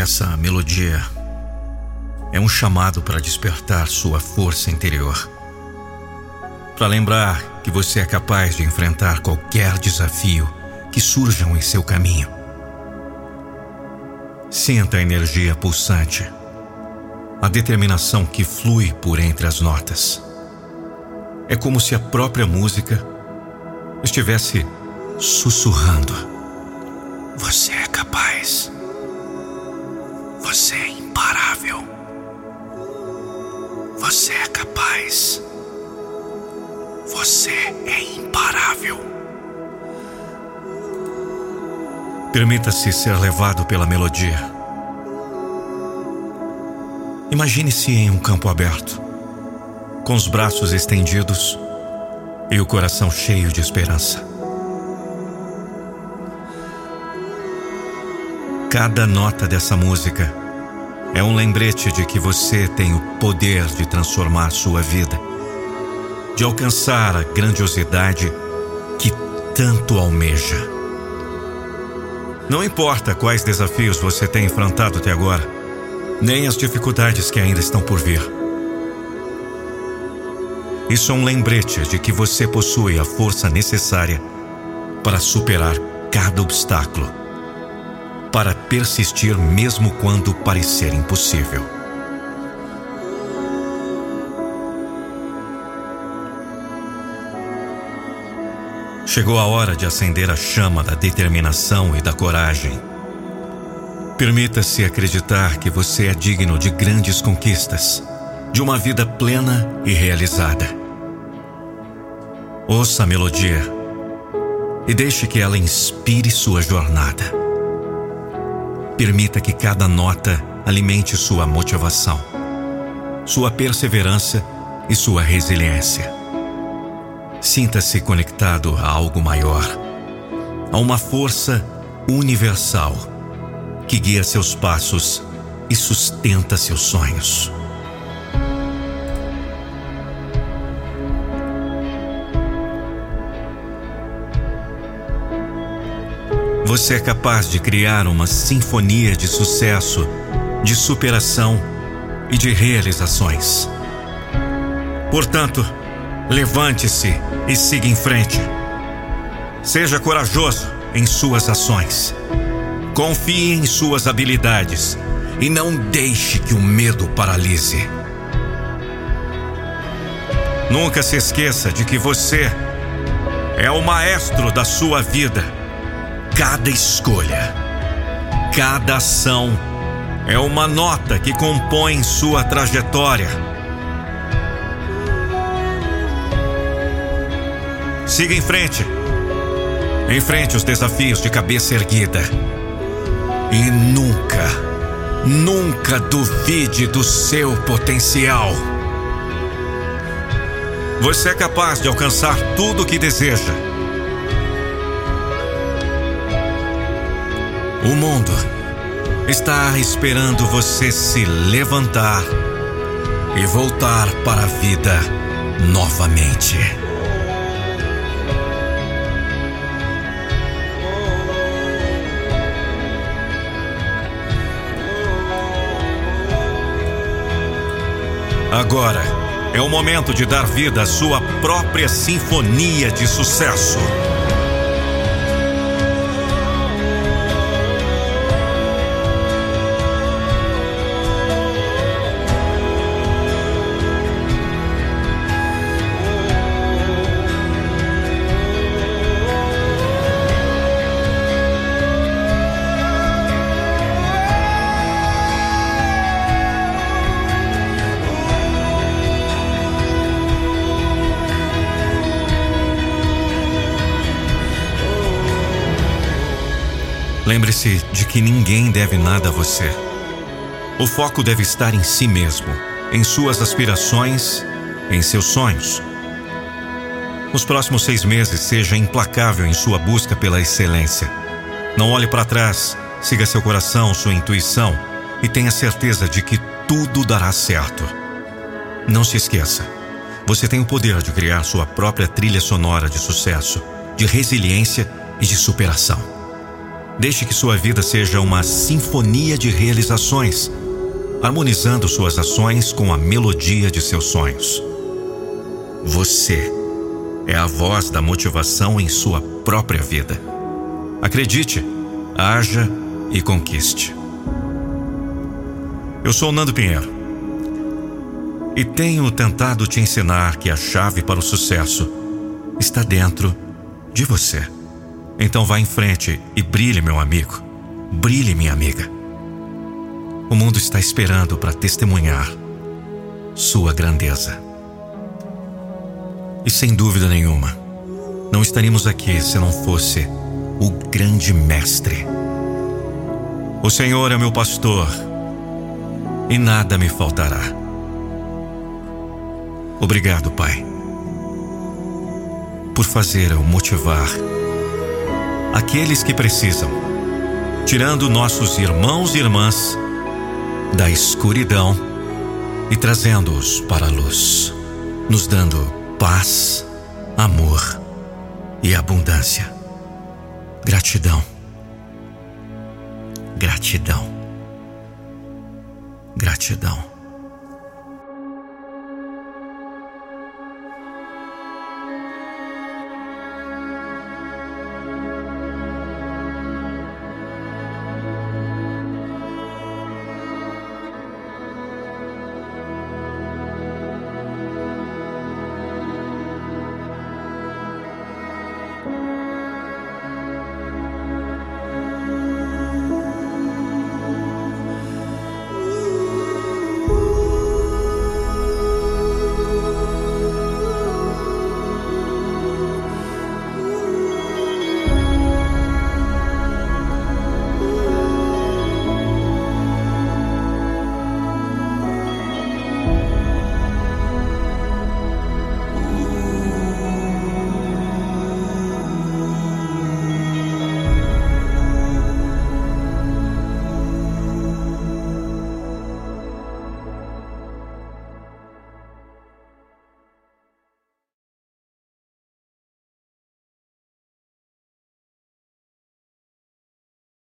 Essa melodia é um chamado para despertar sua força interior. Para lembrar que você é capaz de enfrentar qualquer desafio que surjam em seu caminho. Sinta a energia pulsante, a determinação que flui por entre as notas. É como se a própria música estivesse sussurrando: Você é capaz. Você é imparável. Você é capaz. Você é imparável. Permita-se ser levado pela melodia. Imagine-se em um campo aberto, com os braços estendidos e o coração cheio de esperança. Cada nota dessa música é um lembrete de que você tem o poder de transformar sua vida, de alcançar a grandiosidade que tanto almeja. Não importa quais desafios você tem enfrentado até agora, nem as dificuldades que ainda estão por vir. Isso é um lembrete de que você possui a força necessária para superar cada obstáculo para persistir mesmo quando parecer impossível. Chegou a hora de acender a chama da determinação e da coragem. Permita-se acreditar que você é digno de grandes conquistas, de uma vida plena e realizada. Ouça a melodia e deixe que ela inspire sua jornada. Permita que cada nota alimente sua motivação, sua perseverança e sua resiliência. Sinta-se conectado a algo maior, a uma força universal que guia seus passos e sustenta seus sonhos. Você é capaz de criar uma sinfonia de sucesso, de superação e de realizações. Portanto, levante-se e siga em frente. Seja corajoso em suas ações. Confie em suas habilidades e não deixe que o medo paralise. Nunca se esqueça de que você é o maestro da sua vida Cada escolha, cada ação é uma nota que compõe sua trajetória. Siga em frente. Enfrente os desafios de cabeça erguida. E nunca, nunca duvide do seu potencial. Você é capaz de alcançar tudo o que deseja O mundo está esperando você se levantar e voltar para a vida novamente. Agora é o momento de dar vida à sua própria sinfonia de sucesso. Lembre-se de que ninguém deve nada a você. O foco deve estar em si mesmo, em suas aspirações, em seus sonhos. Nos próximos seis meses, seja implacável em sua busca pela excelência. Não olhe para trás, siga seu coração, sua intuição e tenha certeza de que tudo dará certo. Não se esqueça, você tem o poder de criar sua própria trilha sonora de sucesso, de resiliência e de superação. Deixe que sua vida seja uma sinfonia de realizações, harmonizando suas ações com a melodia de seus sonhos. Você é a voz da motivação em sua própria vida. Acredite, haja e conquiste. Eu sou Nando Pinheiro e tenho tentado te ensinar que a chave para o sucesso está dentro de você. Então vá em frente e brilhe, meu amigo. Brilhe, minha amiga. O mundo está esperando para testemunhar sua grandeza. E sem dúvida nenhuma, não estaríamos aqui se não fosse o grande mestre. O Senhor é meu pastor e nada me faltará. Obrigado, Pai, por fazer eu motivar aqueles que precisam, tirando nossos irmãos e irmãs da escuridão e trazendo-os para a luz, nos dando paz, amor e abundância. Gratidão. Gratidão. Gratidão.